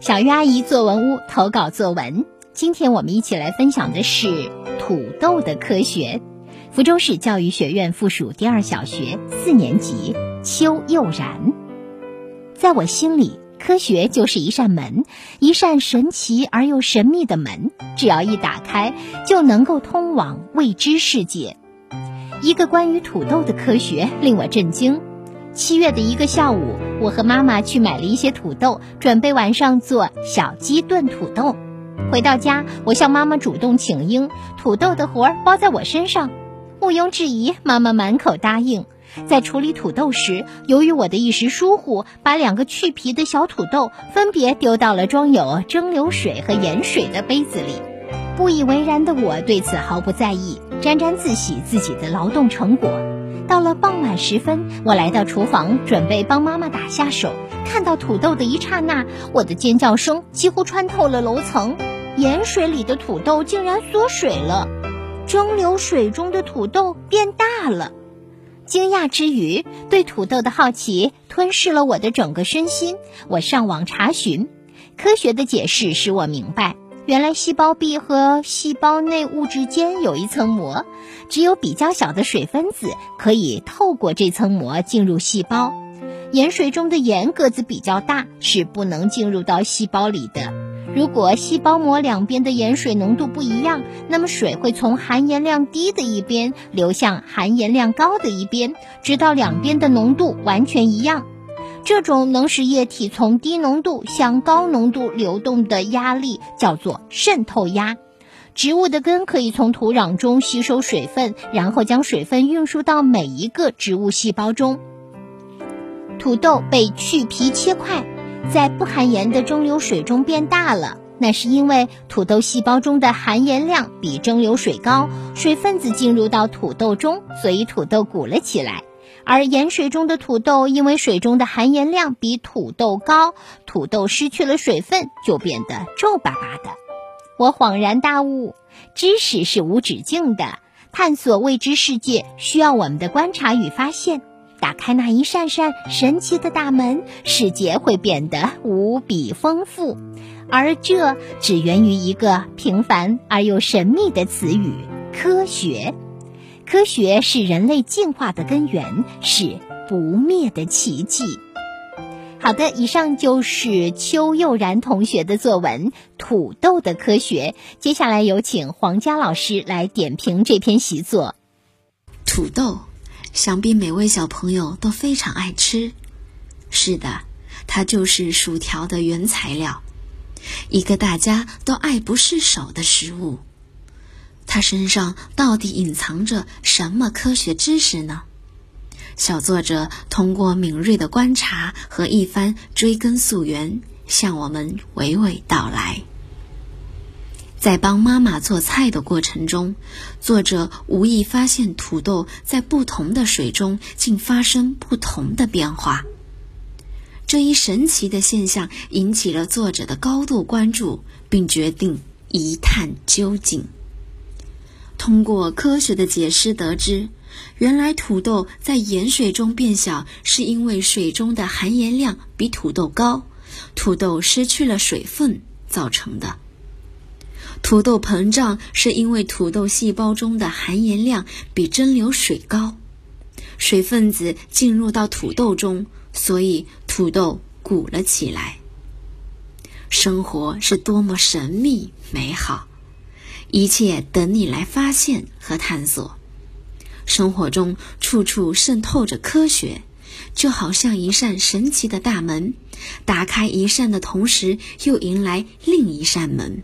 小鱼阿姨作文屋投稿作文，今天我们一起来分享的是土豆的科学。福州市教育学院附属第二小学四年级邱佑然，在我心里，科学就是一扇门，一扇神奇而又神秘的门，只要一打开，就能够通往未知世界。一个关于土豆的科学令我震惊。七月的一个下午，我和妈妈去买了一些土豆，准备晚上做小鸡炖土豆。回到家，我向妈妈主动请缨，土豆的活儿包在我身上。毋庸置疑，妈妈满口答应。在处理土豆时，由于我的一时疏忽，把两个去皮的小土豆分别丢到了装有蒸馏水和盐水的杯子里。不以为然的我对此毫不在意，沾沾自喜自己的劳动成果。到了傍晚时分，我来到厨房，准备帮妈妈打下手。看到土豆的一刹那，我的尖叫声几乎穿透了楼层。盐水里的土豆竟然缩水了，蒸馏水中的土豆变大了。惊讶之余，对土豆的好奇吞噬了我的整个身心。我上网查询，科学的解释使我明白。原来细胞壁和细胞内物质间有一层膜，只有比较小的水分子可以透过这层膜进入细胞。盐水中的盐个子比较大，是不能进入到细胞里的。如果细胞膜两边的盐水浓度不一样，那么水会从含盐量低的一边流向含盐量高的一边，直到两边的浓度完全一样。这种能使液体从低浓度向高浓度流动的压力叫做渗透压。植物的根可以从土壤中吸收水分，然后将水分运输到每一个植物细胞中。土豆被去皮切块，在不含盐的蒸馏水中变大了，那是因为土豆细胞中的含盐量比蒸馏水高，水分子进入到土豆中，所以土豆鼓了起来。而盐水中的土豆，因为水中的含盐量比土豆高，土豆失去了水分，就变得皱巴巴的。我恍然大悟，知识是无止境的，探索未知世界需要我们的观察与发现。打开那一扇扇神奇的大门，世界会变得无比丰富。而这只源于一个平凡而又神秘的词语——科学。科学是人类进化的根源，是不灭的奇迹。好的，以上就是邱佑然同学的作文《土豆的科学》。接下来有请黄佳老师来点评这篇习作。土豆，想必每位小朋友都非常爱吃。是的，它就是薯条的原材料，一个大家都爱不释手的食物。他身上到底隐藏着什么科学知识呢？小作者通过敏锐的观察和一番追根溯源，向我们娓娓道来。在帮妈妈做菜的过程中，作者无意发现土豆在不同的水中竟发生不同的变化。这一神奇的现象引起了作者的高度关注，并决定一探究竟。通过科学的解释得知，原来土豆在盐水中变小，是因为水中的含盐量比土豆高，土豆失去了水分造成的。土豆膨胀是因为土豆细胞中的含盐量比蒸馏水高，水分子进入到土豆中，所以土豆鼓了起来。生活是多么神秘美好！一切等你来发现和探索。生活中处处渗透着科学，就好像一扇神奇的大门，打开一扇的同时，又迎来另一扇门。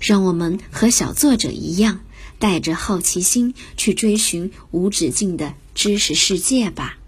让我们和小作者一样，带着好奇心去追寻无止境的知识世界吧。